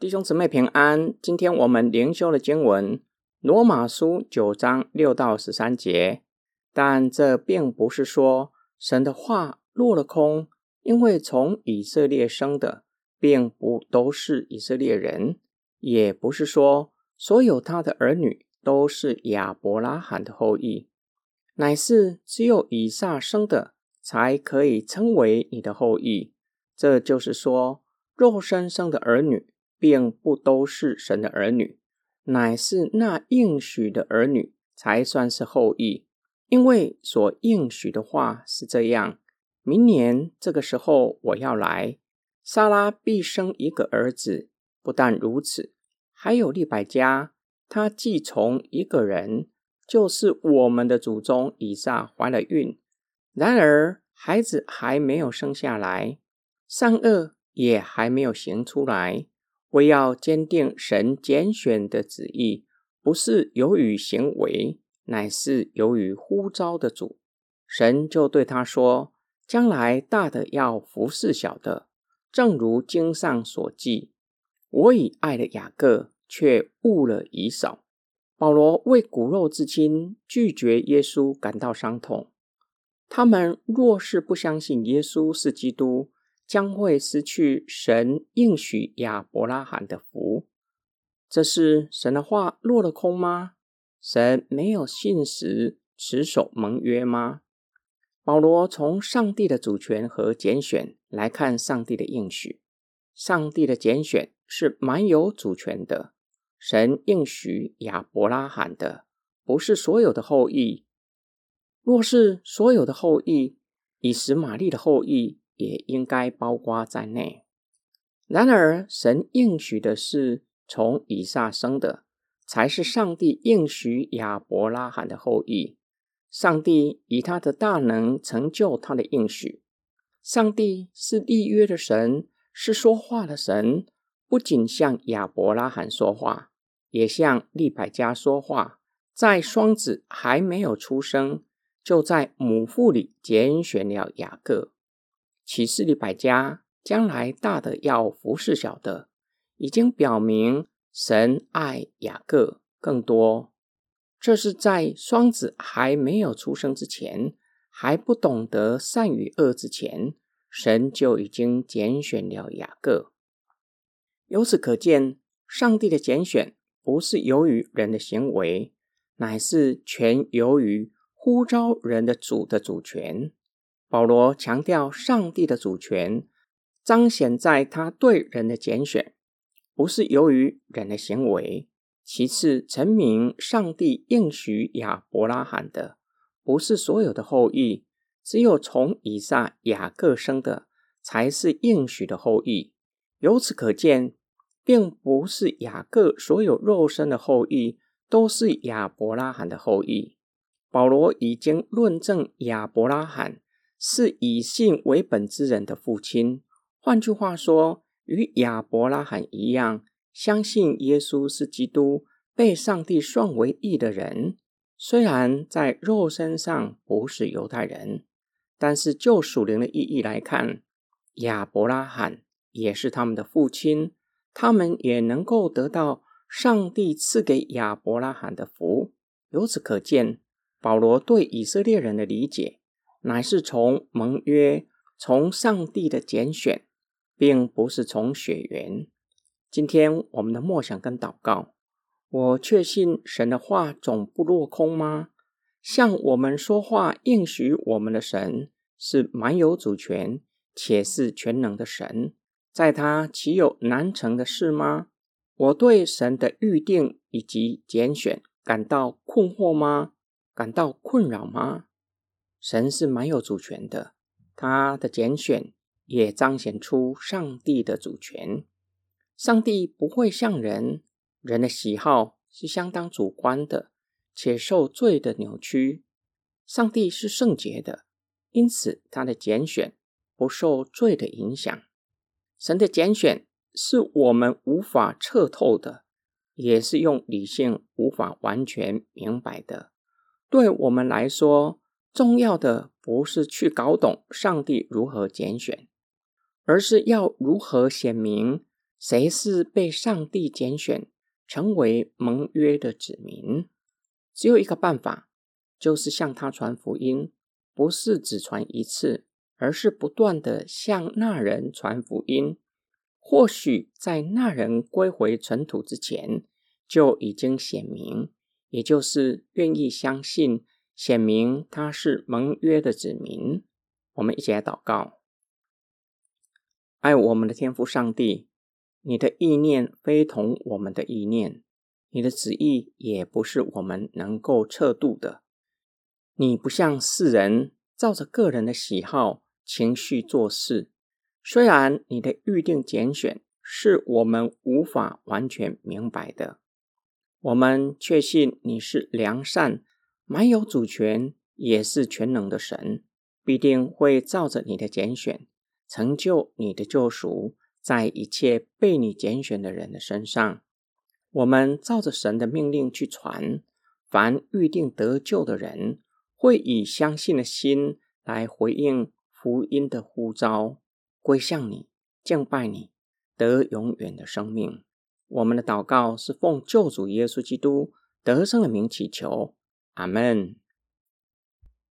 弟兄姊妹平安，今天我们灵修的经文《罗马书》九章六到十三节。但这并不是说神的话落了空，因为从以色列生的并不都是以色列人，也不是说所有他的儿女都是亚伯拉罕的后裔，乃是只有以撒生的才可以称为你的后裔。这就是说，肉身生的儿女。并不都是神的儿女，乃是那应许的儿女才算是后裔。因为所应许的话是这样：明年这个时候我要来，撒拉必生一个儿子。不但如此，还有利百加，他既从一个人，就是我们的祖宗以撒怀了孕，然而孩子还没有生下来，善恶也还没有行出来。我要坚定神拣选的旨意，不是由于行为，乃是由于呼召的主。神就对他说：“将来大的要服侍小的，正如经上所记：我已爱了雅各，却误了以扫。”保罗为骨肉至亲拒绝耶稣感到伤痛。他们若是不相信耶稣是基督，将会失去神应许亚伯拉罕的福，这是神的话落了空吗？神没有信实持守盟约吗？保罗从上帝的主权和拣选来看上帝的应许，上帝的拣选是蛮有主权的。神应许亚伯拉罕的不是所有的后裔，若是所有的后裔，以实玛利的后裔。也应该包括在内。然而，神应许的是从以撒生的，才是上帝应许亚伯拉罕的后裔。上帝以他的大能成就他的应许。上帝是立约的神，是说话的神，不仅向亚伯拉罕说话，也向利百加说话。在双子还没有出生，就在母腹里拣选了雅各。启示里百家将来大的要服侍小的，已经表明神爱雅各更多。这是在双子还没有出生之前，还不懂得善与恶之前，神就已经拣选了雅各。由此可见，上帝的拣选不是由于人的行为，乃是全由于呼召人的主的主权。保罗强调上帝的主权彰显在他对人的拣选，不是由于人的行为。其次，陈明上帝应许亚伯拉罕的不是所有的后裔，只有从以撒、雅各生的才是应许的后裔。由此可见，并不是雅各所有肉身的后裔都是亚伯拉罕的后裔。保罗已经论证亚伯拉罕。是以信为本之人的父亲，换句话说，与亚伯拉罕一样，相信耶稣是基督，被上帝算为义的人。虽然在肉身上不是犹太人，但是就属灵的意义来看，亚伯拉罕也是他们的父亲，他们也能够得到上帝赐给亚伯拉罕的福。由此可见，保罗对以色列人的理解。乃是从盟约，从上帝的拣选，并不是从血缘。今天我们的默想跟祷告，我确信神的话总不落空吗？向我们说话应许我们的神是蛮有主权，且是全能的神，在他岂有难成的事吗？我对神的预定以及拣选感到困惑吗？感到困扰吗？神是蛮有主权的，他的拣选也彰显出上帝的主权。上帝不会像人，人的喜好是相当主观的，且受罪的扭曲。上帝是圣洁的，因此他的拣选不受罪的影响。神的拣选是我们无法彻透的，也是用理性无法完全明白的。对我们来说，重要的不是去搞懂上帝如何拣选，而是要如何显明谁是被上帝拣选成为盟约的子民？只有一个办法，就是向他传福音，不是只传一次，而是不断的向那人传福音。或许在那人归回尘土之前，就已经显明，也就是愿意相信，显明他是盟约的子民。我们一起来祷告：爱我们的天父上帝，你的意念非同我们的意念。你的旨意也不是我们能够测度的。你不像世人照着个人的喜好、情绪做事。虽然你的预定拣选是我们无法完全明白的，我们确信你是良善、满有主权，也是全能的神，必定会照着你的拣选，成就你的救赎，在一切被你拣选的人的身上。我们照着神的命令去传，凡预定得救的人，会以相信的心来回应福音的呼召，归向你，敬拜你，得永远的生命。我们的祷告是奉救主耶稣基督得胜的名祈求，阿门。